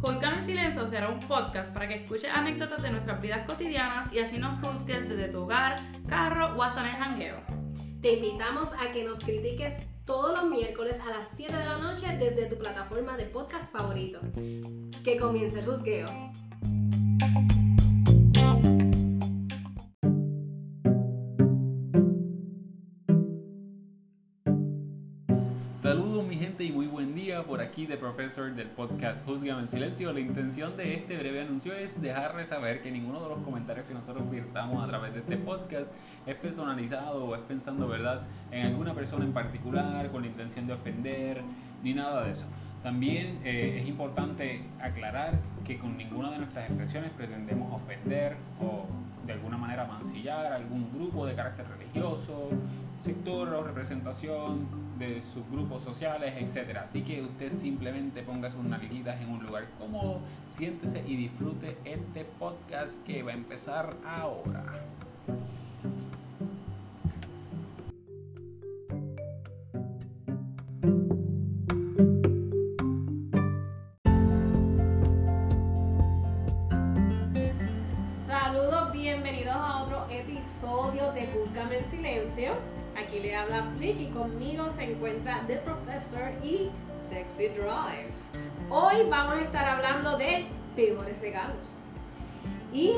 Juzgame en Silencio será un podcast para que escuches anécdotas de nuestras vidas cotidianas y así nos juzgues desde tu hogar, carro o hasta en el jangueo. Te invitamos a que nos critiques todos los miércoles a las 7 de la noche desde tu plataforma de podcast favorito. Que comience el juzgueo. Saludos mi gente y muy buen día por aquí de Professor del podcast Juzgame en Silencio. La intención de este breve anuncio es dejarles saber que ninguno de los comentarios que nosotros virtamos a través de este podcast es personalizado o es pensando, ¿verdad?, en alguna persona en particular con la intención de ofender ni nada de eso. También eh, es importante aclarar que con ninguna de nuestras expresiones pretendemos ofender o de alguna manera mancillar a algún grupo de carácter religioso, sector o representación de sus grupos sociales, etc. Así que usted simplemente ponga sus nalguitas en un lugar cómodo, siéntese y disfrute este podcast que va a empezar ahora. Saludos, bienvenidos a otro episodio de Júzgame en Silencio. Aquí le habla Flick y conmigo encuentra The Professor y Sexy Drive. Hoy vamos a estar hablando de peores regalos. Y,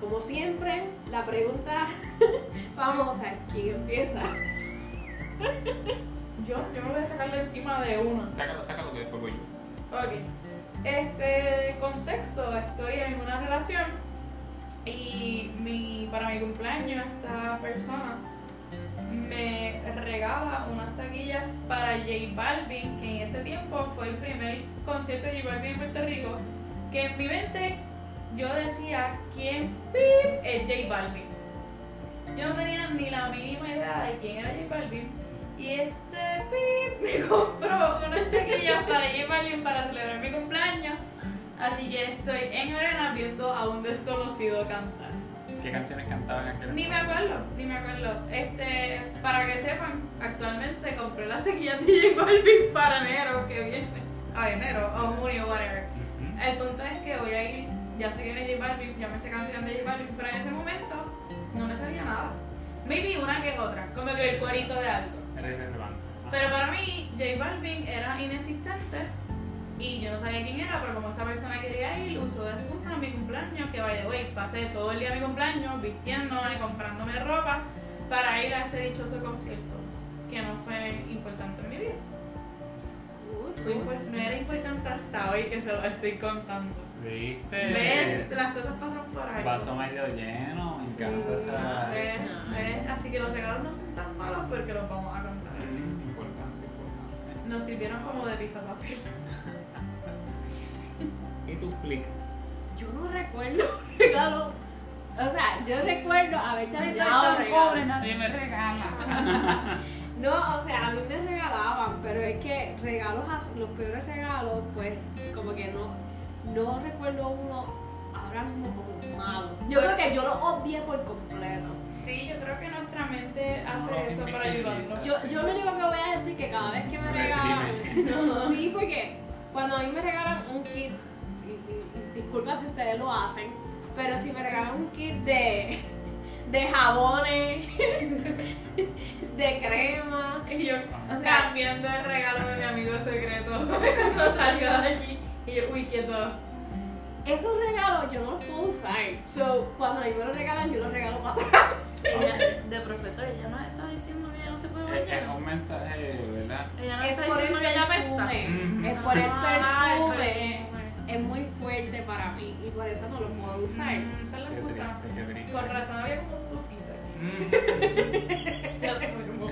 como siempre, la pregunta famosa, ¿quién empieza? Yo, yo me voy a sacar de encima de uno. Sácalo, sácalo que después voy yo. Ok. Este contexto, estoy en una relación y mi, para mi cumpleaños esta persona me regala unas taquillas para J Balvin, que en ese tiempo fue el primer concierto de J Balvin en Puerto Rico, que en mi mente yo decía, ¿quién pip, es J Balvin? Yo no tenía ni la mínima idea de quién era J Balvin. Y este pip me compró unas taquillas para J Balvin para celebrar mi cumpleaños. Así que estoy en arena viendo a un desconocido cantar. ¿Qué canciones cantaban en aquel Ni me acuerdo, ni me acuerdo. Este, para que sepan, actualmente compré las taquillas de J Balvin para enero que viene. A enero o junio, whatever. El punto es que voy a ir, ya sé quién es J Balvin, ya me sé canción de J Balvin, pero en ese momento no me sabía nada. Maybe una que otra, como que el cuerito de algo. Era irrelevante. Pero para mí, J Balvin era inexistente y yo no sabía quién era, pero como esta persona quería ir, usó de excusa en mi cumpleaños, que vaya, güey, pasé todo el día de mi cumpleaños vistiéndome, comprándome ropa para ir a este dichoso concierto, que no fue importante en mi vida. No era importante hasta hoy que se lo estoy contando. ¿Viste? ¿Ves? Las cosas pasan por ahí. Vaso medio lleno, me encanta esa. ¿Ves? ¿Ves? Así que los regalos no son tan malos porque los vamos a contar. Mm, Importante, importante. Nos sirvieron como de papel. ¿Y tu flick? Yo no recuerdo regalo. O sea, yo recuerdo haber terminado tan regalo. pobre, nadie me regala. No, o sea, a mí me regalaban, pero es que regalos, los peores regalos, pues como que no, no recuerdo uno ahora mismo como malo. Yo creo que yo lo odié por completo. Sí, yo creo que nuestra mente No, hace eso para ayudarnos. Yo, yo lo único que voy a decir que cada vez que me regalan, No. sí, porque cuando a mí me regalan un kit, y, disculpa si ustedes lo hacen, pero si me regalan un kit de, de jabones, de crema, Y yo O sea- cambiando el regalo de mi amigo secreto cuando salió de allí. Y yo, uy, quieto. esos regalos yo no los puedo usar. So, cuando a mí me los regalan, yo los regalo para atrás. de profesor, ella nos está diciendo que ella no se puede Es, es un mensaje, ¿verdad? Ella no Es está diciendo que ella. Mm. Es por el Ah, el perfume. Es muy fuerte para mí y por eso no lo puedo usar. Mm, Esa es la Qué excusa. triste, qué triste. Con razón había como un aquí. Mm. Ya se me como.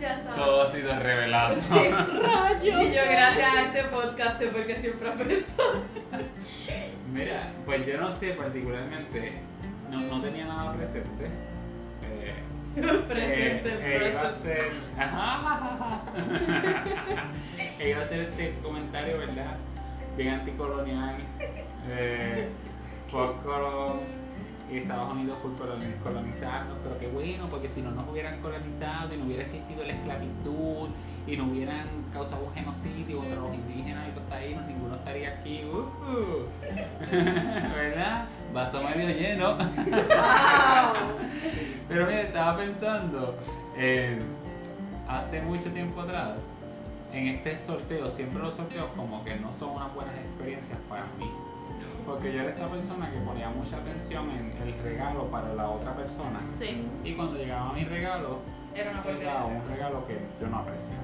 Ya sabes. Todo ha sido revelado. ¡Rayos! Y yo, gracias a este podcast, sé por qué siempre apesto. Mira, pues yo no sé particularmente, no, no tenía nada presente. Eh, Presente, eh, eh, iba a presente. ser. Ajá. Iba a hacer este comentario, ¿verdad? Bien anticolonial. Eh, colón y Estados Unidos por coloni- colonizarnos, pero qué bueno, porque si no nos hubieran colonizado y no hubiera existido la esclavitud y no hubieran causado un genocidio contra los indígenas y los taínos, ninguno estaría aquí. Uh, ¿Verdad? Vaso medio lleno. ¡Wow! Pero mira, estaba pensando, eh, hace mucho tiempo atrás, en este sorteo, siempre los sorteos como que no son unas buenas experiencias para mí. Porque yo era esta persona que ponía mucha atención en el regalo para la otra persona. Sí, Y cuando llegaba mi regalo, era una era un regalo que yo no apreciaba.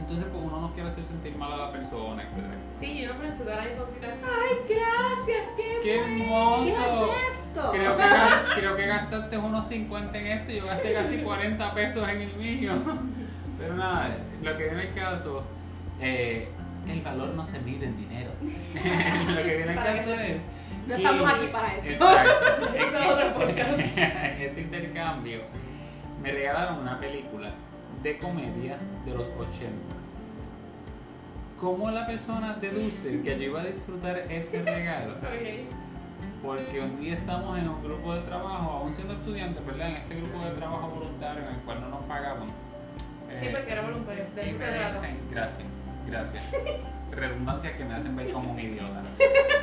Entonces, pues uno no quiere hacer sentir mal a la persona, etc. Sí, yo no pienso que ahora hipócrita. ¡Ay, gracias! ¡Qué, ¡Qué hermoso! ¿Qué es esto? Creo que, creo que gastaste unos 50 en esto y yo gasté casi 40 pesos en el mío. Pero nada, lo que viene el caso, eh, el valor no se mide en dinero. lo que viene el caso que es. No que- estamos aquí para eso. Exacto. Eso es otro podcast. en ese intercambio me regalaron una película de comedia de los 80. ¿Cómo la persona deduce que yo iba a disfrutar ese regalo? Porque un día estamos en un grupo de trabajo, aún siendo estudiantes, ¿verdad? En este grupo de trabajo voluntario en el cual no nos pagaban. Sí, Eh, porque era voluntario. De y me dicen, gracias, gracias. Redundancias que me hacen ver como un idiota.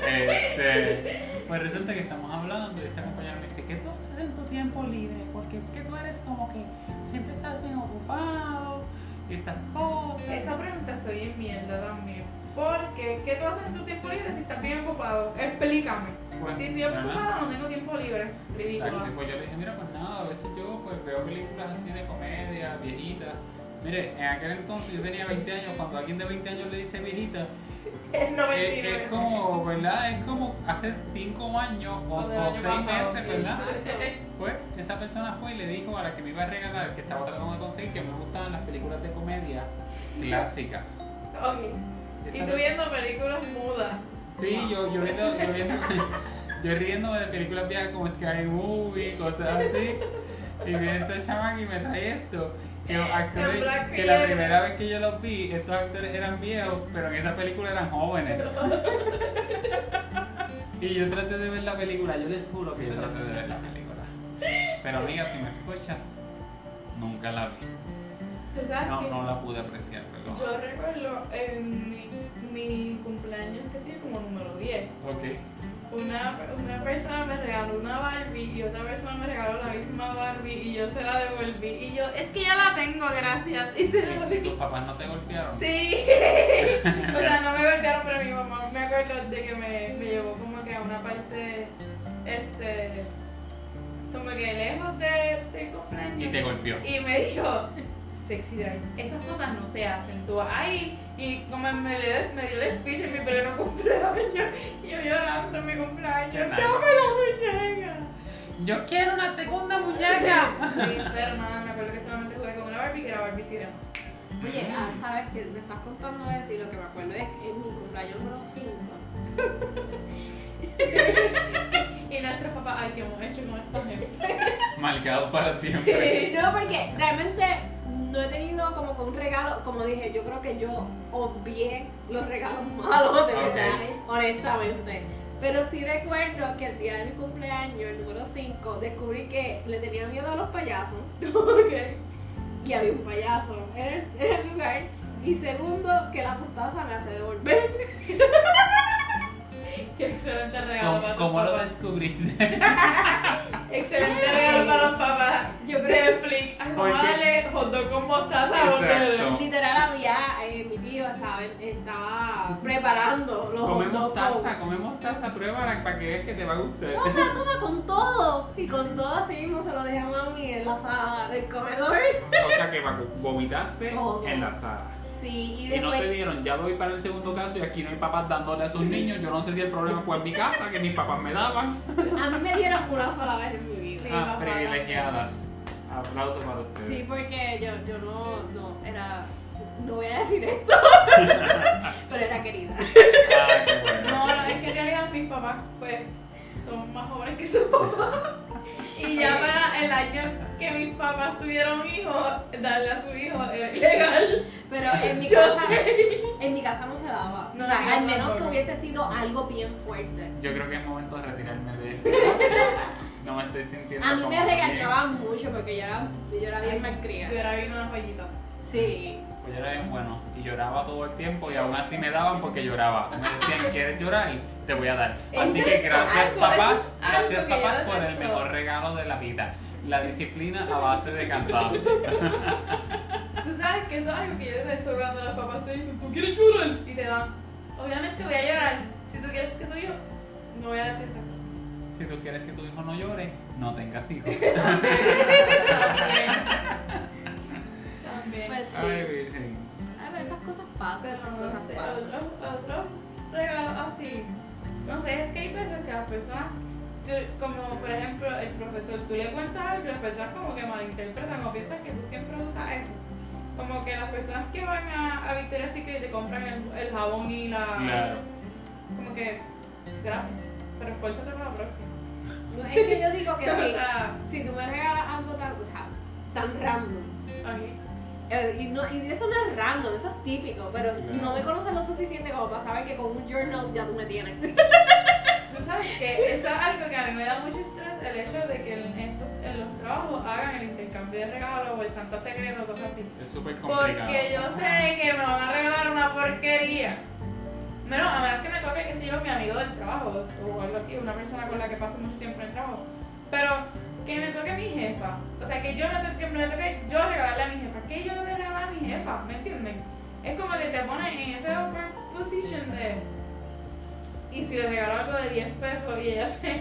Este, pues resulta que estamos hablando y esta compañera me dice, ¿qué tú haces en tu tiempo libre? Porque es que tú eres como que siempre estás bien ocupado y estas cosas. Esa pregunta estoy en mierda también. Porque, ¿qué tú haces en tu tiempo libre si estás bien ocupado? Explícame. Pues, Si estoy ocupada, no tengo tiempo libre. Ridícula. Exacto, pues yo le dije, mira, pues nada, a veces yo pues veo películas así de comedia, viejitas. Mire, en aquel entonces yo tenía 20 años, cuando alguien de 20 años le dice viejita, Es es, 99. es como, ¿verdad? Es como hace 5 años o, O del o año 6 pasado, meses, ¿verdad? Pues esa persona fue y le dijo a la que me iba a regalar, que estaba tratando de conseguir, que me gustaban las películas de comedia clásicas. Ok. Y tú viendo películas mudas. Sí, yo, yo viendo, yo viendo, yo riendo de películas viejas como Sky Movie, cosas así. Y viene esta chamaca y me trae esto. Que los actores, que la primera vez que yo los vi, estos actores eran viejos, pero en esa película eran jóvenes. Y yo traté de ver la película, yo les juro que yo traté de ver la película. Pero amiga, si me escuchas, nunca la vi. ¿Tú sabes No, no la pude apreciar, perdón. Yo recuerdo en mi, mi cumpleaños, que sí, como número 10. Ok. Una, una persona me regaló una Barbie y otra persona me regaló la misma Barbie y yo se la devolví. Y yo, es que ya la tengo, gracias. Y se la ¿Y devolví. tus papás no te golpearon? Sí. o sea, no me golpearon, pero mi mamá me acuerdo de que me, me llevó como que a una parte, este, como que lejos de, del cumpleaños. Y te golpeó. Y me dijo, sexy drive, esas cosas no se hacen. Tú ahí y como me, le- me dio el speech en mi pleno cumpleaños y yo llorando en mi cumpleaños, dame la muñeca. Yo quiero una segunda muñeca. Sí, pero nada, me acuerdo que solamente jugué con una Barbie que era Barbie Sirena. Oye, ah, sabes que me estás contando eso y lo que me acuerdo es que en mi cumpleaños número 5. Y nuestros papás, ay, ¿qué hemos hecho con esta gente? Marcado para siempre. No, porque realmente no he tenido como que un regalo, como dije, yo creo que yo obvié los regalos malos, de verdad, honestamente. Pero sí recuerdo que el día de mi cumpleaños, el número 5, descubrí que le tenía miedo a los payasos ok. y había un payaso en el, en el lugar. Y segundo, que la mostaza me hace devolver. Qué excelente regalo para ¿Cómo, lo papás. descubriste? Excelente regalo para los papás. Yo creo de Flick. Ay, ¿Por vamos a darle hot dog con mostaza a. Literal había, eh, mi tío estaba, estaba preparando los hot Comemos dogs con- taza, comemos taza, pruébala para que veas que te va a gustar. Toma, toma con todo. Y con todo así mismo se lo dejé a mami en la sala del comedor. O sea que vomitaste Todo. en la sala. Sí, y Y no te dieron, ya voy para el segundo caso y aquí no hay papás dándole a sus niños. Yo no sé si el problema fue en mi casa, que mis papás me daban. A mí me dieron una sola vez en mi vida. Ah, privilegiadas. Aplauso para ustedes. Sí, porque yo, yo no, no, era. No voy a decir esto. pero era querida. Ah, qué bueno. No, no, es que en realidad mis papás, pues, son más jóvenes que sus papás. Y ya para el año que mis papás tuvieron hijos, darle a su hijo era ilegal. Pero en mi Yo casa, sé. en mi casa no se daba. No, o sea, al no, menos no, que hubiese sido algo bien fuerte. Yo creo que es momento de retirarme de esto. No me estoy sintiendo A mí me bien. regañaban mucho porque yo era, yo era bien malcriada. Hubiera habido una joyita. Sí. Pues yo era bien bueno y lloraba todo el tiempo y aún así me daban porque lloraba. Me decían, ¿quieres llorar? Te voy a dar. Así que gracias algo, papás, gracias papás por el mejor regalo de la vida. La disciplina a base de cantar. Tú sabes que eso es algo que yo detesto cuando los papás te dicen, ¿tú quieres llorar? Y te dan. Obviamente voy a llorar. Si tú quieres que tú yo, no voy a decir estas cosas. Si tú quieres que tu hijo no llore, no tengas hijos. También. También. Pues sí. Ay, virgen. A ver, esas cosas pasan, Pero esas no cosas sé, pasan. otros otros regalos así. No sé, es que hay veces que las personas, tú- como por ejemplo el profesor, tú le cuentas algo y las personas como que malinterpretan o piensan que tú siempre usas eso. Como que las personas que van a, a Victoria's Secret y te compran el, el jabón y la... Claro. Como que, gracias, pero esfuérzate para la próxima. No, es que yo digo que O sí. sea, Si tú me regalas algo tan, o sea, tan random. ay, eh, y, no, y eso no es random, eso es típico, pero Claro. no me conoces lo suficiente como para saber que con un journal ya tú me tienes. Tú sabes que eso es algo que a mí me da mucho estrés, el hecho de que en, estos- en los trabajos hagan el intercambio de regalos o el Santa Secreto, cosas así. Es súper complicado. Porque yo sé que me van a regalar una porquería. Menos, a menos que me toque, qué sé yo, mi amigo del trabajo o algo así, una persona con la que paso mucho tiempo en el trabajo. Pero que me toque mi jefa. O sea, que yo me toque, que me toque yo regalarle a mi jefa. Que yo le voy a regalar a mi jefa, ¿me entienden? Es como que te pones en ese awkward position de. Y si le regalo algo de 10 pesos y ella se,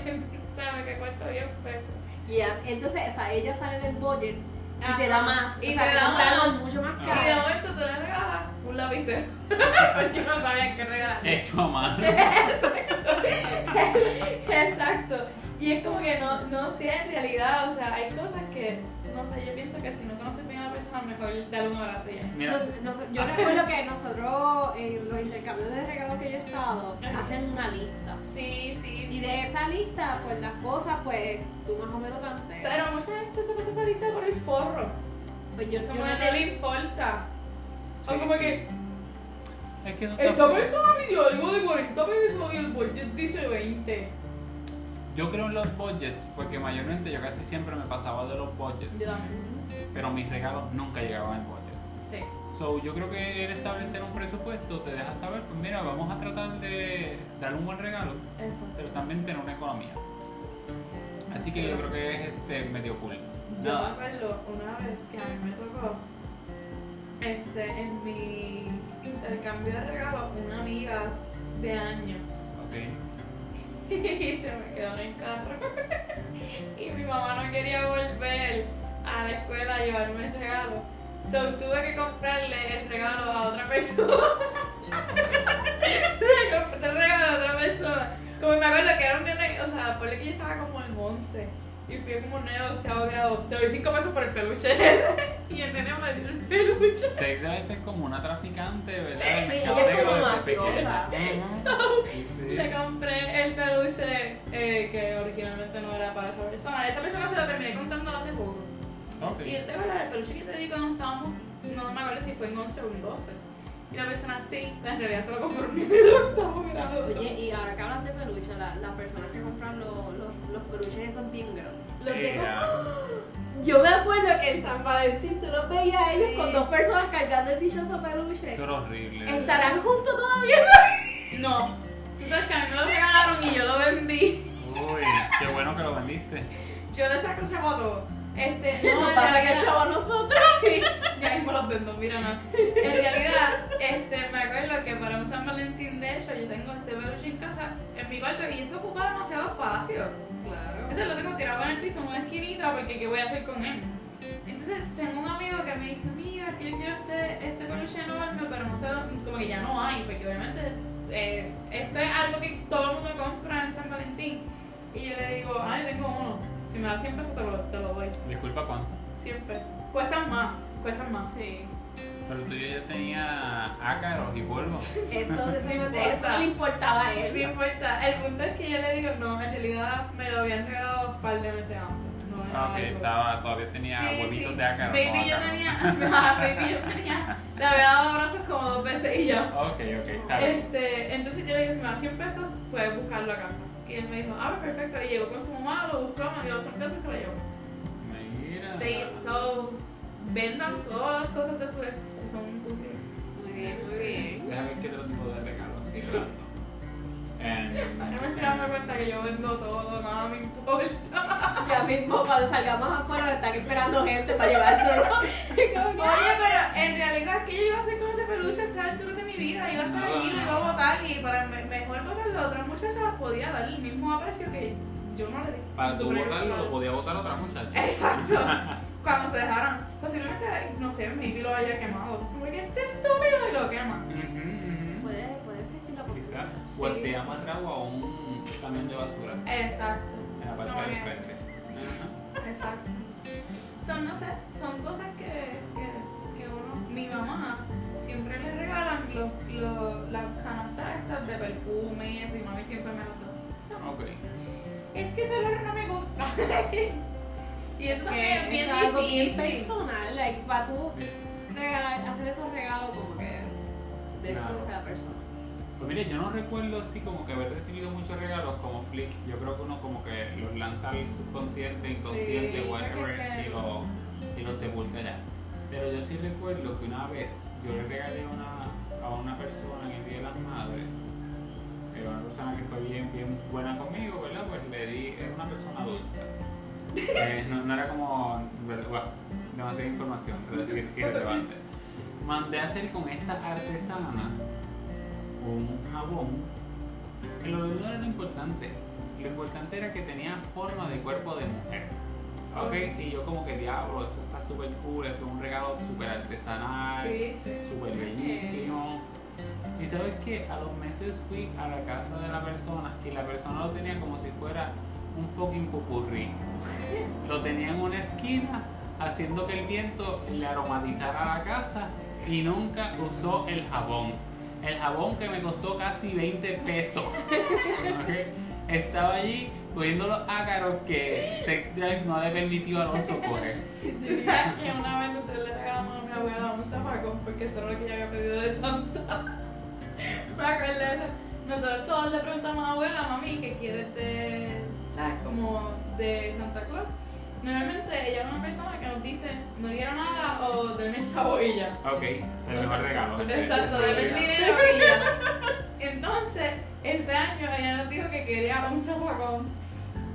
sabe que cuesta 10 pesos. Y entonces, o sea, ella sale del budget y te da más. Y o sea, te te da compra algo mucho más Ah. Y de caro. momento tú le regalas un lapicero. Porque no sabían qué regalar. Hecho a mano. Exacto. Y es como que no, no sé en realidad, o sea, hay cosas que, no sé, yo pienso que si no conoces bien a la persona, mejor darle un abrazo ya. Mira, Nos- nos- yo recuerdo que nosotros, en los intercambios de regalos que yo he estado, hacen una lista. Sí, sí. Y de esa lista, pues las cosas, pues tú más o menos tanteas. Pero mucha gente se pasa esa lista por el forro. Pues yo, Como no que no le importa. Sí, o como sí. que, es que no esta persona me dio algo de 40 pesos y el budget dice 20. Yo creo en los budgets, porque mayormente yo casi siempre me pasaba de los budgets, Yo también. pero mis regalos nunca llegaban al budget. Sí. So, yo creo que el establecer un presupuesto te deja saber, pues mira, vamos a tratar de dar un buen regalo, Eso. pero también tener una economía. Así que yo creo que es este medio cool. Yo me Nada. acuerdo una vez que a mí me tocó este, en mi intercambio de regalos una amiga de años Ok. Y se me quedó en carro. Y mi mamá no quería volver a la escuela a llevarme el regalo. So tuve que comprarle el regalo a otra persona. Le compré el regalo a otra persona. Como me acuerdo que era un nene o sea por que yo estaba como en 11 y fui como un nene de octavo grado. Te doy 5 pesos por el peluche. ese y el nene me dio el peluche Sex Life es como una traficante, ¿verdad? Sí, ella es como mafiosa. Ujú. Sí. Le compré el peluche eh, que originalmente no era para esa persona. Esa persona se la terminé contando hace poco. Ok. Y este verdad, el peluche que te di cuando estábamos, no me acuerdo si fue en 11 o en 12. Y la persona sí, pero en realidad se lo compró de octavo grado. Oye, y ahora que hablas de peluche, la- las personas que compran los, los, los peluches esos bien grandes. Lo que- Ea. Yo me acuerdo que en San Valentín tú los veías a ellos Sí. con dos personas cargando el dichoso peluche. Eso era horrible. ¿Estarán juntos todavía? No. Tú sabes que a mí me lo regalaron y yo lo vendí. Uy, qué bueno que lo vendiste. Yo le saco chavo a todo. Este, no, en pasa que el chavo a nosotros. ya mismo los vendo, mira nada. En realidad, este, me acuerdo que para un San Valentín, de hecho, yo tengo este peluche en casa, en mi cuarto, y eso ocupa demasiado espacio. Claro. Ese lo tengo tirado en el piso en una esquinita, porque ¿qué voy a hacer con él? Entonces, tengo un amigo que me dice, mira, que yo quiero este, este peluche enorme, pero no sé, como que ya no hay, porque obviamente eh, esto es algo que todo el mundo compra en San Valentín. Y yo le digo, ay, tengo uno, si me das 100 pesos te lo, te lo doy. Disculpa cuánto. 100 pesos. Cuestan más, cuestan más. Sí. Pero tú ya tenía ácaros y polvo. Eso, eso, eso no le importaba a No él. importa. El punto es que yo le digo, no, en realidad me lo habían regalado un par de meses antes. No Ok, algo. estaba, todavía tenía Sí, huevitos sí. de ácaro. Baby no yo ácaro. tenía, baby yo tenía, le había dado abrazos como dos veces y yo. Ok, ok, está bien. Este, entonces yo le dije, si me da 100 pesos, puedes buscarlo a casa. Y él me dijo, ah, pues perfecto. Y llegó con su mamá, lo buscó, me dio los 100 pesos y se lo llevó. Mira. Sí, so, vendan todas las cosas de su ex si son útiles. Muy bien, muy bien. Déjame ver qué otro tipo de regalos así random. Em, Ahora me estoy dando cuenta que yo vendo todo, nada me importa. Ya mismo cuando salgamos afuera están esperando gente para como que, Oye, pero en realidad, ¿qué yo iba a hacer con ese peluche a esta altura de mi vida? Iba a estar allí, lo iba a botar y para me- mejor botarlo, otra muchacha las podía dar el mismo aprecio que yo no le di. Para tu Súper botarlo, lo podía botar otra muchacha. Exacto. Cuando se dejaron, posiblemente, no sé, maybe lo haya quemado. Como que este estúpido y lo quema. Puede, puede existir la posibilidad. O el Sí. te amarrado a un camión de basura Exacto. en la parte Como del frente. Exacto. Son, no sé, son cosas que, que, que uno, mi mamá siempre le regalan los, los, las canastas estas de perfume y eso, y mami siempre me las da. Ok. Es que ese olor no me gusta. y eso también es Que bien algo bien personal, like, para tú regalar, hacer esos regalos como que de Claro. conocer a la persona. Pues mire, yo no recuerdo así como que haber recibido muchos regalos como Flick. Yo creo que uno como que los lanza al subconsciente, inconsciente, Sí, whatever, y lo, y lo sepulta ya. Pero yo sí recuerdo que una vez yo le regalé una, a una persona en el Día de las Madres, que era una persona que fue bien, bien buena conmigo, ¿verdad? Pues le di, era una persona adulta. Eh, no, no era como, demasiada información, pero es irrelevante. Mandé a hacer con esta artesana un jabón que lo de no era lo importante. Lo importante era que tenía forma de cuerpo de mujer. Ok, y yo como que diablo, esto está súper cool, esto es un regalo súper artesanal, Sí, sí. súper bellísimo. Y sabes que a los meses fui a la casa de la persona y la persona lo tenía como si fuera un fucking pupurrí. Lo tenía en una esquina haciendo que el viento le aromatizara la casa y nunca usó el jabón. El jabón que me costó casi 20 pesos. Estaba allí cogiendo los ácaros que Sex Drive no le permitió a Alonso coger. Sabes que una vez nosotros le regalamos a mi abuela un zafacón porque eso era que ella había pedido de Santa. Me acuerdo. Nosotros todos le preguntamos a abuela, mami, ¿qué quieres de, sabes, como de Santa Claus? Normalmente ella es una persona que nos dice, no quiero nada o denme chavo y ya. Ok, el mejor regalo. Exacto, denme el dinero y ya. Entonces, ese año ella nos dijo que quería un zafacón.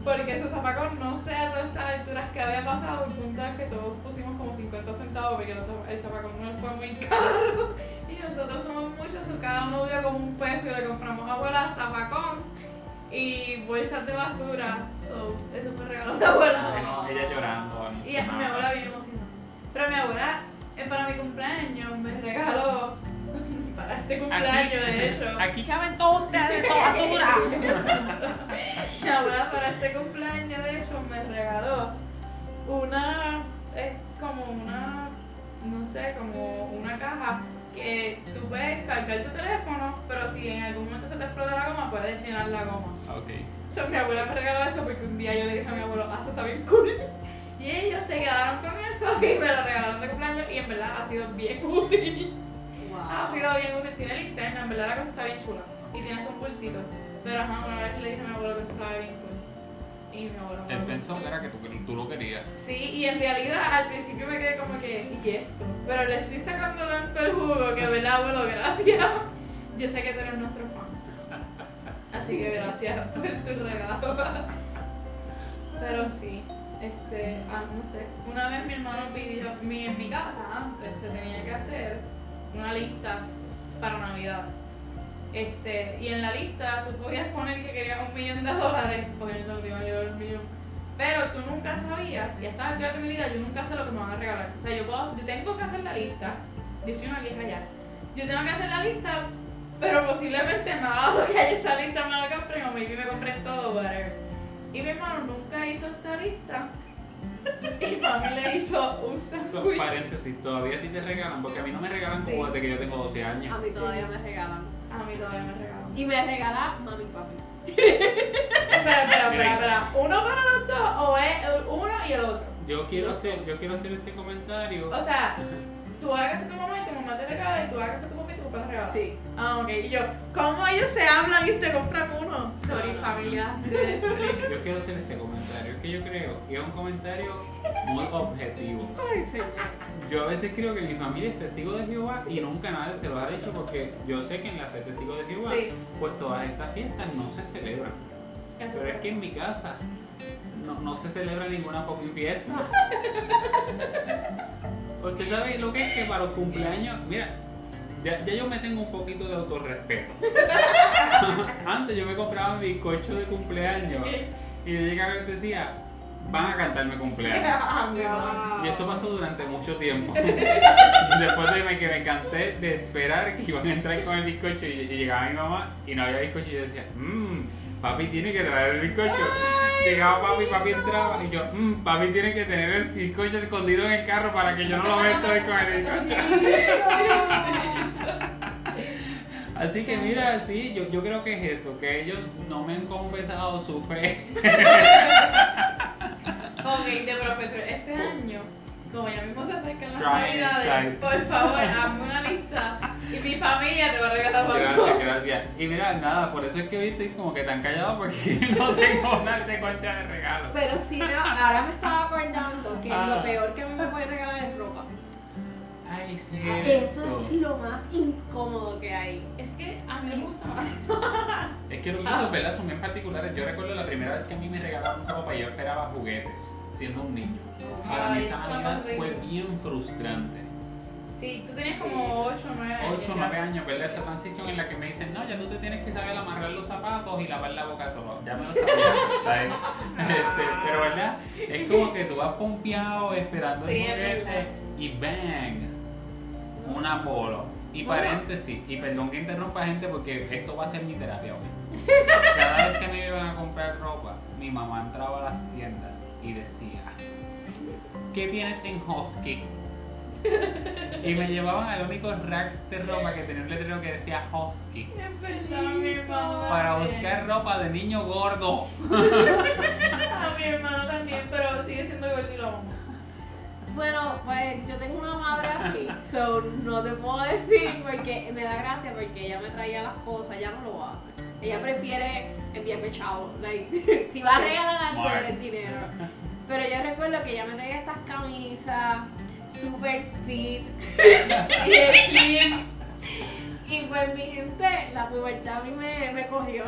Porque ese zafacón no sé a todas estas alturas que había pasado, el punto es que todos pusimos como 50 centavos porque el zafacón no fue muy caro. Y nosotros somos muchos, o cada uno dio como un peso y le compramos a abuela zafacón y bolsas de basura. So, eso fue regalo de abuela. Bueno, ella llorando. Y mi abuela bien emocionada. Pero mi abuela, eh, para mi cumpleaños, me regaló, para este cumpleaños de hecho, Aquí caben todos ustedes, son basura. mi abuela para este cumpleaños de hecho me regaló una, es como una, no sé, como una caja que tú puedes cargar tu teléfono, pero si en algún momento se te explota la goma, puedes llenar la goma. Ok. So, mi abuela me regaló eso porque un día yo le dije a mi abuelo, ah, eso está bien cool. Y ellos se quedaron con eso y me lo regalaron de cumpleaños y en verdad ha sido bien útil. Wow. Ha sido bien útil. Tiene linterna, en verdad la cosa está bien chula. Y tiene un bultito. Pero ajá, una vez le dije a mi abuelo que eso estaba bien cool. Y abuelo me Él pensó que era que tú, tú lo querías. Sí, y en realidad al principio me quedé como que, ¿y esto? Pero le estoy sacando tanto el jugo que, verdad, abuelo, gracias. Yo sé que tú eres nuestro fan. Así que gracias por tu regalo. Pero sí, este, ah, no sé. Una vez mi hermano pidió, mi, en mi casa antes se tenía que hacer una lista para Navidad. Este, y en la lista tú podías poner que querías un millón de dólares, porque no digo yo el millón. Pero tú nunca sabías, y hasta altura de mi vida, yo nunca sé lo que me van a regalar. O sea, yo, puedo, yo tengo que hacer la lista, yo soy una vieja ya. Yo tengo que hacer la lista, pero posiblemente nada lo que hay esa lista me lo compren, o maybe me compren todo, whatever. Y mi hermano nunca hizo esta lista. Y mami le hizo un Son sándwich. paréntesis, todavía a ti te regalan, porque a mí no me regalan Sí. como desde que yo tengo 12 años. A mí todavía me regalan. A mí todavía me regaló. Y me regala mami y papi. espera, espera, espera, espera. ¿Uno para los dos o es uno y el otro? Yo quiero hacer, yo quiero hacer este comentario. O sea, tú vas a tu mamá y tu mamá te regala y tú vas a tu papá Sí. Ah, ok. Y yo, ¿cómo ellos se hablan y se compran uno? Sorry, familia. Yo quiero hacer este comentario, que yo creo que es un comentario muy objetivo. Ay, señor. Yo a veces creo que mi familia es testigo de Jehová y nunca nadie se lo ha dicho porque yo sé que en la fe testigo de Jehová, Sí. pues todas estas fiestas no se celebran. Pero es que en mi casa no, no se celebra ninguna fucking fiesta. Porque sabes lo que es que para los cumpleaños, mira, ya, ya yo me tengo un poquito de autorrespeto. Antes yo me compraba mi bizcocho de cumpleaños y yo llegaba y decía, van a cantarme cumpleaños. Ah. Y esto pasó durante mucho tiempo. Después de que me cansé de esperar que iban a entrar con el bizcocho y llegaba mi mamá y no había bizcocho y yo decía, mmm, papi tiene que traer el bizcocho. Llegaba papi, papi entraba y yo, mmm, papi tiene que tener el bizcocho escondido en el carro para que yo no lo vea con el bizcocho. Así que mira, sí, yo, yo creo que es eso, que ellos no me han confesado su fe. Ok, de profesor, este año, como ya mismo se acercan las Try navidades, inside. por favor, hazme una lista y mi familia te va a regalar algo. Gracias, gracias. Y mira, nada, por eso es que viste como que tan callado porque no tengo una secuencia de regalos. Pero sí, no, ahora me estaba acordando que Ah. lo peor que a mí me puede regalar es ropa. Ay, sí. Eso es lo más incómodo que hay. Es que a mí me gusta. Es que los gustos, ¿verdad? Son bien particulares. Yo recuerdo la primera vez que a mí me regalaron ropa y yo esperaba juguetes, siendo un niño. Para mí Ay, Navidad horrible. fue bien frustrante. Sí, tú tenías como 8 o 9 años. 8 o 9 años, ¿verdad? Esa transición en la que me dicen, no, ya tú te tienes que saber amarrar los zapatos y lavar la boca solo. Ya me lo sabía, ¿sabes? Este, pero, ¿verdad? Es como que tú vas pompeado esperando Sí, el es y bang, una polo. Y paréntesis, y perdón que interrumpa gente porque esto va a ser mi terapia hoy. Cada vez que me iban a comprar ropa, mi mamá entraba a las tiendas y decía, ¿qué tienes en Husky? Y me llevaban al único rack de ropa que tenía un letrero que decía Husky. Es verdad, mi mamá. Para buscar ropa de niño gordo. A mi hermano también, pero sigue siendo gordito y lo amo. Bueno, pues yo tengo una madre así, so no te puedo decir porque me da gracia porque ella me traía las cosas, ella no lo hace. Ella prefiere enviarme chavo, like, si va a regalar algo, dinero. Pero yo recuerdo que ella me traía estas camisas super fit Y slims. y pues mi gente, la pubertad a mí me, me cogió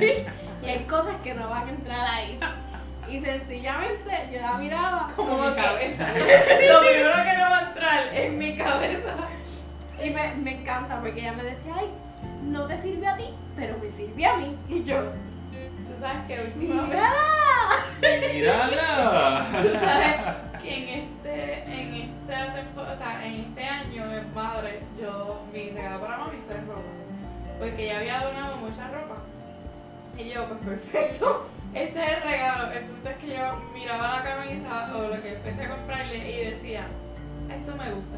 y hay cosas que no van a entrar ahí. Y sencillamente yo la miraba Como mi que- cabeza. Lo primero que no va a entrar es mi cabeza. Y me, me encanta porque ella me decía, ay, no te sirve a ti, pero me sirve a mí. Y yo, Tú sabes que últimamente. ¡mírala! ¡Mírala! Tú sabes en este, en esta temporada, o sea, en este año en madre, yo, mi regalo para mami fue ropa. Porque ella había donado mucha ropa. Y yo, pues perfecto. Este es el regalo. El punto es que yo miraba la camisa o lo que empecé a comprarle y decía, esto me gusta.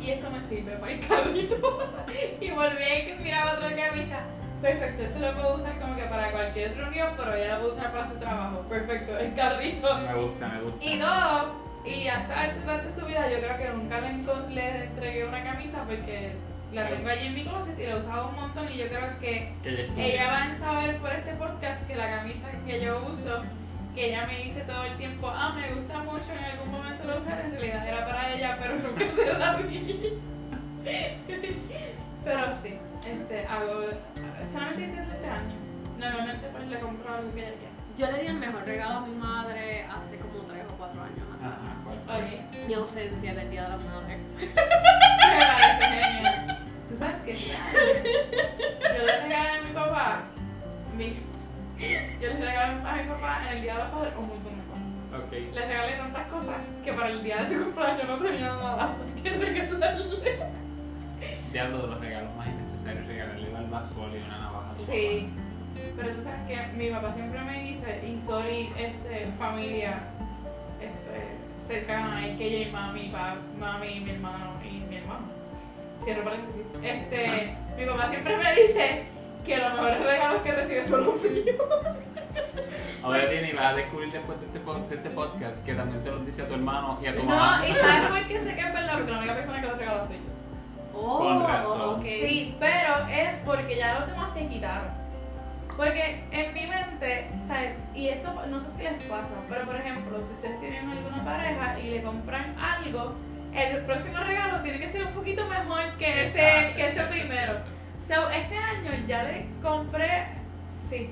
Y esto me sirve para el carrito. y volví y miraba otra camisa. Perfecto, esto lo puedo usar como que para cualquier reunión, pero ella lo puedo usar para su trabajo. Perfecto, el carrito. Me gusta, me gusta. Y todo, y hasta altas de su vida, yo creo que nunca le, le entregué una camisa porque la tengo allí en mi closet y la he usado un montón. Y yo creo que ella va a saber por este podcast que la camisa que yo uso, que ella me dice todo el tiempo, ah, me gusta mucho, en algún momento lo usar, en realidad era para ella, pero nunca se la di. Pero sí, este, hago, solamente hice eso este año. Normalmente pues le compro algo que ella quiera. Yo le di el mejor regalo a mi madre hace como ¿cuál? Ok. Mi ausencia del Día de la Madre. Me parece genial. ¿Tú sabes qué? Yo le regalé a mi papá, mi, yo le regalé a mi papá en el día de los padres un montón de cosas. Ok. Le regalé tantas cosas que para el día de su cumpleaños no tenía nada que regalarle. Te hablo de los regalos más innecesarios, regalarle barba sola y una navaja a tu Sí, pero tú sabes que mi papá siempre me dice, y sorry, este, familia cercana, y que ella y mami, pa, mami, mi hermano y mi hermano. Cierro paréntesis. Este, mi papá siempre me dice que los mejores regalos que recibe son los míos. Ahora viene y vas a descubrir después de este, de este podcast que también se los dice a tu hermano y a tu No, mamá. y ¿sabes por qué sé que es verdad? Porque la única persona que lo regaló soy yo. Oh, Con razón. ok. Sí, pero es porque ya los demás se quitaron. Porque en mi mente, ¿sabes? Y esto no sé si les pasa, pero por ejemplo, si ustedes tienen alguna pareja y le compran algo, el próximo regalo tiene que ser un poquito mejor que ese, Exacto. que ese primero. So, este año ya le compré, sí.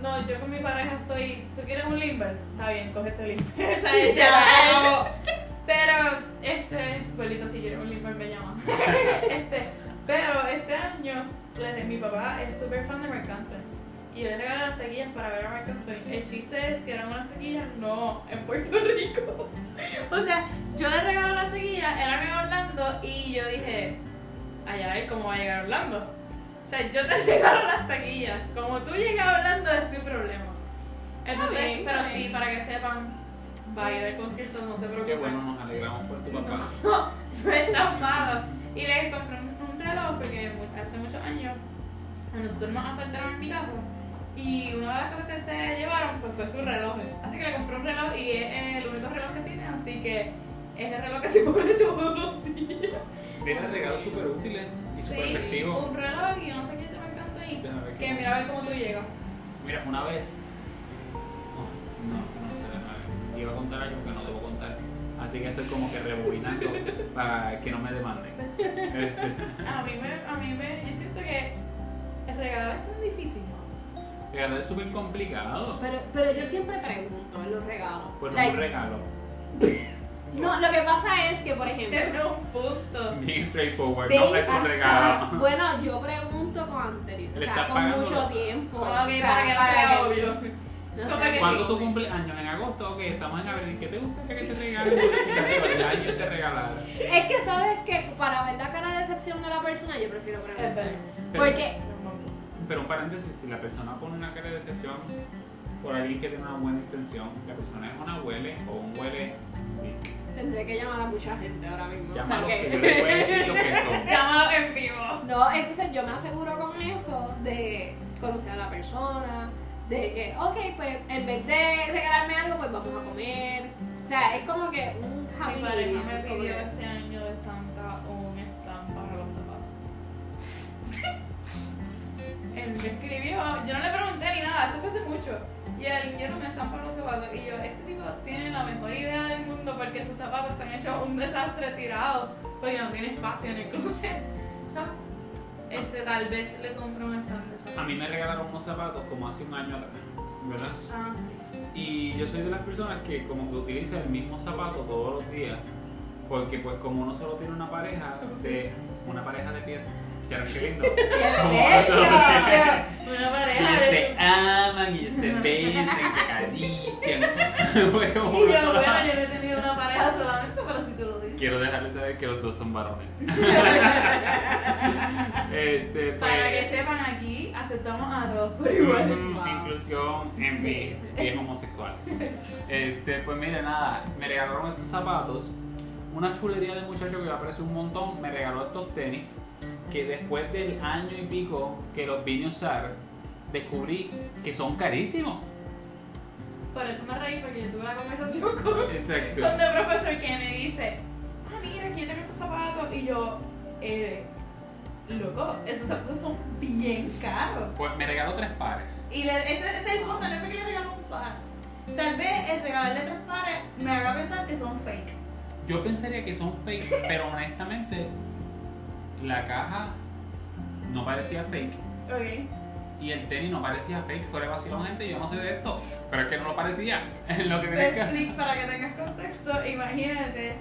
No, yo con mi pareja estoy. ¿Tú quieres un limber? Está bien, coge este limber. Sea, ya. Pero, este. Abuelita, si quieres un limber, me llama. este. Pero este año, mi papá es súper fan de Marc Anthony. Y yo le regalé las taquillas para ver a Marc Anthony. El chiste es que eran unas taquillas, no, en Puerto Rico. o sea, yo le regalo las taquillas, era en Orlando, y yo dije, allá él cómo va a llegar a Orlando. O sea, yo te regalo las taquillas. Como tú llegas a Orlando es tu problema. Entonces, bien, pero sí, para que sepan, va a ir al concierto, no se Qué preocupen. bueno, nos alegramos por tu papá. No es tan malo. Y le compré un, reloj porque hace muchos años a nosotros nos asaltaron en mi casa. Y una de las cosas que se llevaron pues fue su reloj. Así que le compré un reloj y es el único reloj que tiene. Así que es el reloj que se pone todos los días. Tienes regalos súper útiles y súper Sí, efectivos. un reloj y no sé qué te me encanta ahí. Que mira a ver cómo tú llegas. Mira, una vez. No, no, sé. Iba a contar algo que no debo contar. Así que estoy como que rebobinando para que no me demanden. A mí me, a mí me, yo siento que el regalo es tan difícil. Es súper complicado. Pero, pero yo siempre pregunto en los regalos. Pues no Like, un regalo. no, lo que pasa es que, por ejemplo, Es un punto. Bien straightforward. No es un regalo. Bueno, yo pregunto con anterioridad, Le o sea, estás con pagando mucho la- tiempo. Ok, o para que sea obvio. no sé. ¿Cuándo sí. tu cumpleaños? ¿En agosto? Ok, estamos en abril. ¿Qué te gustaría que te regalen? Te regalara. Es que sabes que para ver la cara de decepción de la persona, yo prefiero preguntar. Porque, Pero un paréntesis, si la persona pone una cara de decepción por alguien que tiene una buena intención, la persona es una huele o un huele. tendré que llamar a mucha gente ahora mismo. o sea, Llámalo que- que yo le voy a decir lo que son. Llámalo en vivo. No, entonces yo me aseguro con eso de conocer a la persona, de que, ok, pues en vez de regalarme algo, pues vamos a comer. O sea, es como que un happy Mi pareja me pidió este año de Santa un Él me escribió, yo no le pregunté ni nada, esto fue hace mucho. Y él quiero un stand para los zapatos. Y yo, este tipo tiene la mejor idea del mundo porque sus zapatos están hechos un desastre tirado porque no tiene espacio en el closet. So, este, tal vez le compré un stand de A mí me regalaron unos zapatos como hace un año atrás, ¿verdad? Ah, sí. Y yo soy de las personas que como que utiliza el mismo zapato todos los días. Porque pues como uno solo tiene una pareja de una pareja de pies, qué lindo. Una Y pareja se de... aman y y se acarician. Fue como Y yo, bueno, yo no he tenido una pareja solamente, pero si tú lo dices. Quiero dejarles saber que los dos son varones. este, pues, Para que sepan aquí, aceptamos a todos por igual. mm, Wow. Inclusión en Sí, sí. bien homosexuales. Este, pues mire, nada, me regalaron estos zapatos. Una chulería de muchacho que me aprecio un montón. Me regaló estos tenis que después del año y pico que los vine a usar, descubrí que son carísimos. Por eso me reí, porque yo tuve la conversación con, Exacto. con el profesor que me dice, ah, mira, aquí yo tengo estos zapatos. Y yo, eh, loco, esos zapatos son bien caros. Pues me regaló tres pares. Y le- ese, ese es el punto, no fue que le regaló un par. Tal vez el regalarle tres pares me haga pensar que son fake. Yo pensaría que son fake, pero honestamente la caja no parecía fake Ok. y el tenis no parecía fake. Fuera vacilón, gente, yo no sé de esto, pero es que no lo parecía. Es lo que me El clic para que tengas contexto, imagínate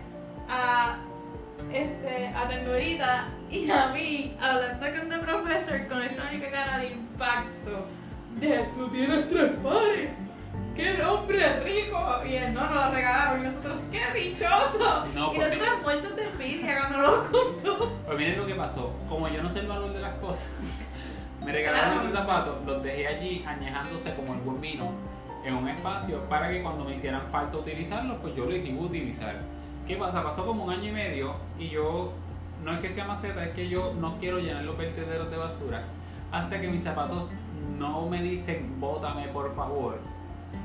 a este a Tendurita y a mí hablando con el profesor con esta única cara de impacto de tú tienes tres pares qué hombre rico y él no nos lo regalaron y nosotros qué dichoso No, y nosotros muertos de envidia cuando lo contó Pues miren lo que pasó. Como yo no sé el valor de las cosas, me regalaron estos zapatos, los dejé allí añejándose como el buen vino en un espacio para que cuando me hicieran falta utilizarlos, pues yo los iba a utilizar. ¿Qué pasa? Pasó como un año y medio y yo, no es que sea maceta, es que yo no quiero llenar los vertederos de basura hasta que mis zapatos no me dicen bótame por favor.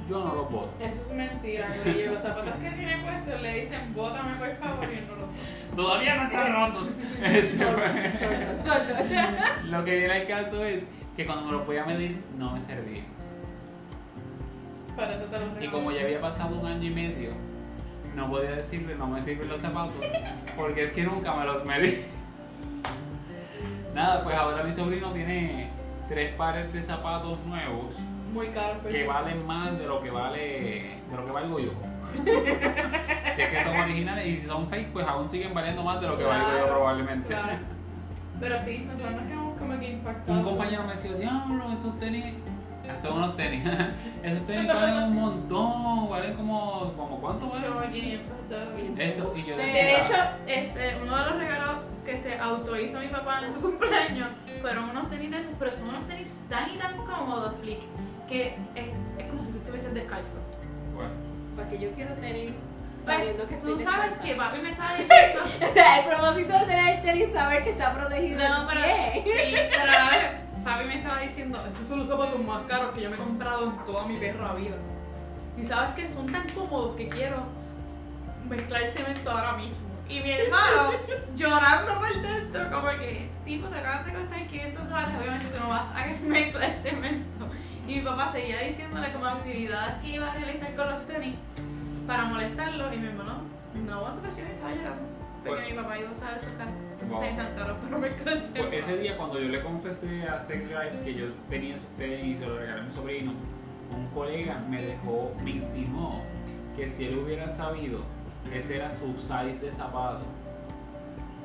Yo no los voto. Eso es mentira, y los zapatos que tiene puestos le dicen, bótame por favor, y él no los. Todavía no están rotos. Solo, solo. Lo que viene al caso es que cuando me los voy a medir no me servían. Para eso te los. Y como ya había pasado un año y medio, no podía decirle no me sirven los zapatos porque es que nunca me los medí. Nada, pues ahora mi sobrino tiene tres pares de zapatos nuevos Muy caro, que valen más de lo que vale de lo que valgo yo. si es que son originales y si son fake, pues aún siguen valiendo más de lo que valgo yo Claro, probablemente. Claro. Pero sí, nosotros nos quedamos como que impactados. Un compañero me decía, diablo, esos tenis, son unos tenis, esos tenis valen un montón, valen como, como ¿cuánto valen? Como 500 dólares. Eso, y yo De hecho, este, uno de los regalos que se autohizo mi papá en su cumpleaños fueron unos tenis de esos, pero son unos tenis tan y tan cómodos, Flick, que es, es como si tú estuvieses descalzo. bueno, Porque yo quiero tener Pues, sabiendo que estoy tú sabes descalza. que papi me estaba diciendo. O sea, el propósito de tener tenis es saber que está protegido No, el pero pie. sí, pero a la vez, papi me estaba diciendo, estos son los zapatos más caros que yo me he comprado en toda mi perra vida. Y sabes que son tan cómodos que quiero mezclar cemento ahora mismo. Y mi hermano llorando por dentro, como que, tipo, te acabas de costar 500 dólares, obviamente tú no vas a mezclar cemento. Y mi papá seguía diciéndole como actividades que iba a realizar con los tenis para molestarlo. Y mi hermano, no aguanto presión, estaba llorando. Porque mi papá iba a usar esos Wow. tenis caros para mezclar Pues ese día cuando yo le confesé a Sex Drive que yo tenía esos tenis y se los regalé a mi sobrino, un colega me dejó, me insinuó que si él hubiera sabido que ese era su size de zapato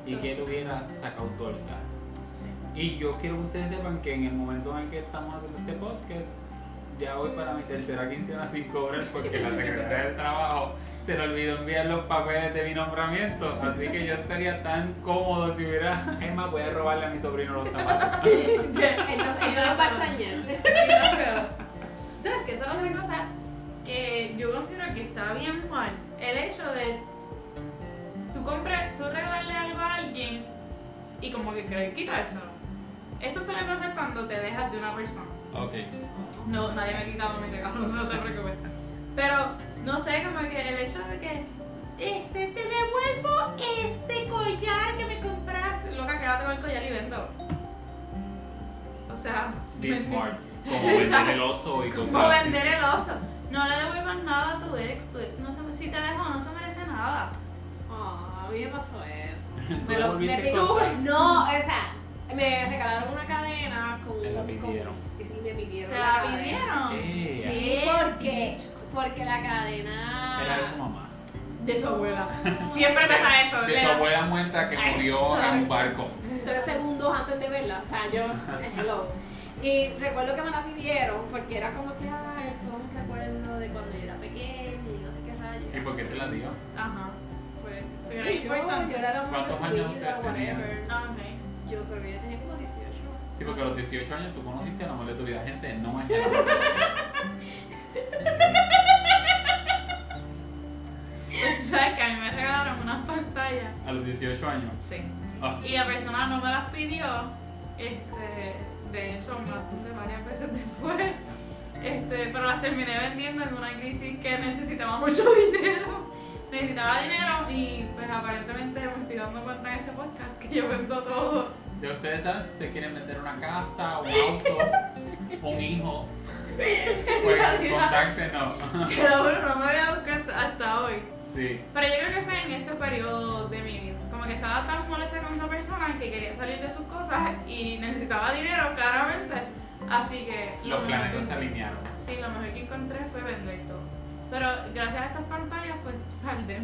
y que él hubiera sacado torta. Y yo quiero que ustedes sepan que en el momento en el que estamos haciendo este podcast, ya voy para mi tercera quincena sin cobrar porque la secretaria del trabajo se le olvidó enviar los papeles de mi nombramiento. Así que yo estaría tan cómodo si hubiera. Es más, voy a robarle a mi sobrino los zapatos. Entonces, él no nos va a extrañar. Y no se va. ¿Sabes qué? Esa es otra cosa que yo considero que está bien mal. El hecho de tú compres, tú regalarle algo a alguien y como que querer quitárselo. Esto suele pasar cuando te dejas de una persona. Ok. No, nadie me ha quitado mi regalo, no te preocupes. Pero, no sé, como que el hecho de que este, te devuelvo este collar que me compraste. Loca, quédate con el collar y véndelo. O sea, Be ¿me smart. Como vender el oso y Como vender el oso. No le devuelvas nada a tu ex. Tu ex no se, si te dejó, no se merece nada. Ah, a mí me pasó eso. Tú Me lo- me pidió- cosas. No, o sea, me regalaron una cadena con. Te la con- pidieron. Sí, me pidieron. ¿Te la pidieron? Sí. Sí, porque, porque la cadena. Era de su mamá. De su abuela. Siempre pasa eso. De su abuela muerta que murió en un barco. tres segundos antes de verla. O sea, yo, hello. Y recuerdo que me la pidieron porque era como que, ah, eso es un recuerdo de cuando yo era pequeña y no sé qué ¿Y rayos. por qué te la dio? Ajá. Pues, Pero sí, yo, yo era la mujer de ¿Cuántos su años. Ah. Yo que yo tenía como 18. Sí, porque a los 18 años tú conociste el amor de tu vida. Gente, no es sabes que a mí me regalaron unas pantallas. A los 18 años. Sí. Ah, Y la persona no me las pidió. Este, de hecho, me las puse varias veces después. Este, pero las terminé vendiendo en una crisis que necesitaba mucho dinero. Necesitaba dinero y pues aparentemente me estoy dando cuenta en este podcast que yo vendo todo. De ustedes saben si ustedes quieren vender una casa, un auto, un hijo. Pues contáctenos. Lo juro, no me había cuenta hasta hoy. Sí. Pero yo creo que fue en ese periodo de mi vida. Como que estaba tan molesta con esa persona que quería salir de sus cosas y necesitaba dinero, claramente. Así que. Los planetas se alinearon. Sí, lo mejor que encontré fue vender todo. Pero gracias a estas pantallas, pues saldé.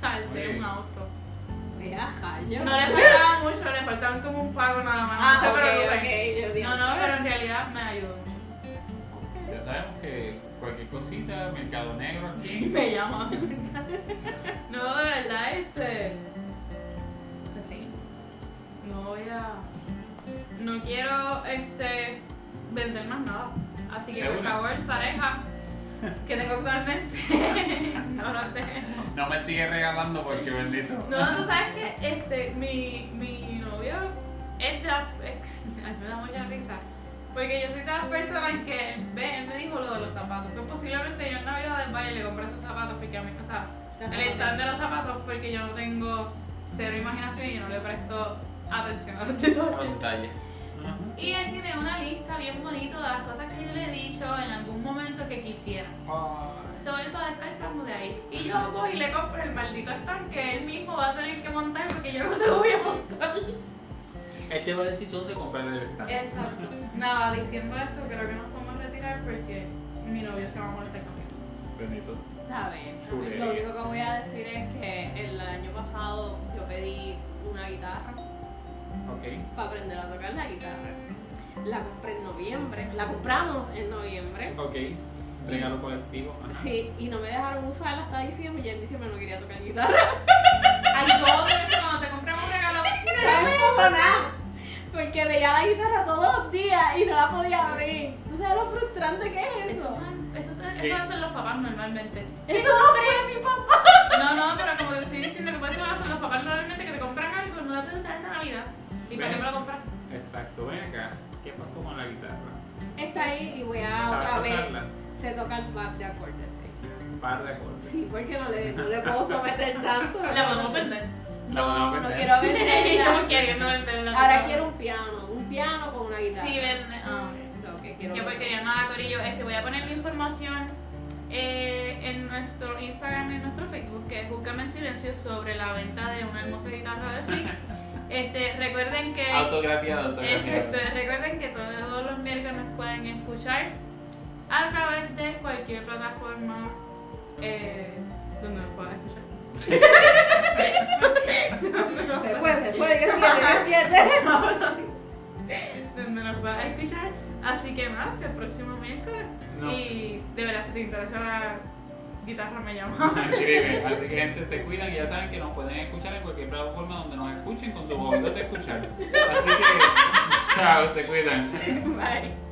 Saldé un auto. No le faltaba mucho, le faltaban como un pago nada más. Ah, no se. Yo digo, No, no, pero en realidad me ayudó. Ya sabemos que cualquier cosita, mercado negro aquí. Me llama. no, de verdad, este. Pues sí. No voy a. No quiero este vender más nada. Así que por favor, pareja que tengo actualmente, no. No me sigue regalando porque bendito. No, tú sabes que este, mi, mi novio es de la- es- ay, me da mucha risa. Porque yo soy de las personas que, ve, él me dijo lo de los zapatos. Que posiblemente yo en Navidad del Valle le compré esos zapatos porque a mí, o sea, el stand de los zapatos porque yo no tengo cero imaginación y no le presto atención a los detalles. Y él tiene una lista bien bonita de las cosas que yo le he dicho en algún momento que quisiera. So él va a estar como de ahí. Y yo voy y le compro el maldito stand que él mismo va a tener que montar porque yo no se lo voy a montar. Él te va a decir dónde comprar el stand. Exacto. Nada, diciendo esto, creo que nos podemos retirar porque mi novio se va a molestar conmigo. Bendito. Está bien. Lo único que voy a decir es que el año pasado yo pedí una guitarra Ok. para aprender a tocar la guitarra. La compré en noviembre, la compramos en noviembre. Ok. Regalo colectivo. Ajá. Sí, y no me dejaron usarla hasta diciembre y ya en diciembre no quería tocar guitarra. Ay, yo odio eso cuando te compramos un regalo. No, nada. Porque veía la guitarra todos los días y no la podía abrir. ¿Tú sabes lo frustrante que es Eso, eso? eso, eso, hacen los papás normalmente. Eso no fue mi papá. No, no, pero como te estoy diciendo que eso lo hacen los papás normalmente que te compran Se toca el par de acordes. sí. Par de acordes. Sí, porque no le, no le puedo someter tanto. La podemos vender. La No, no vender. quiero venderla. Ahora quiero un piano, un piano con una guitarra. Sí, vende. Ah, So, que quiero Qué porquería, nada, Corillo. Este, voy a poner la información eh, en nuestro Instagram y en nuestro Facebook, que es Júzgame en Silencio, sobre la venta de una hermosa guitarra de Flick. Este, recuerden que. Autografiado, autografiado. Exacto, recuerden que todos los miércoles nos pueden escuchar a través de cualquier plataforma eh, donde nos puedan escuchar. Se fue, se fue, que siete, que siete. donde nos puedan escuchar. Así que nada, hasta el próximo miércoles. No. Y de verdad, si te interesa la guitarra, me llama. Así que gente se cuidan y ya saben que nos pueden escuchar en cualquier plataforma donde nos escuchen con sus oídos de escuchar. Así que chao, se cuidan. Bye.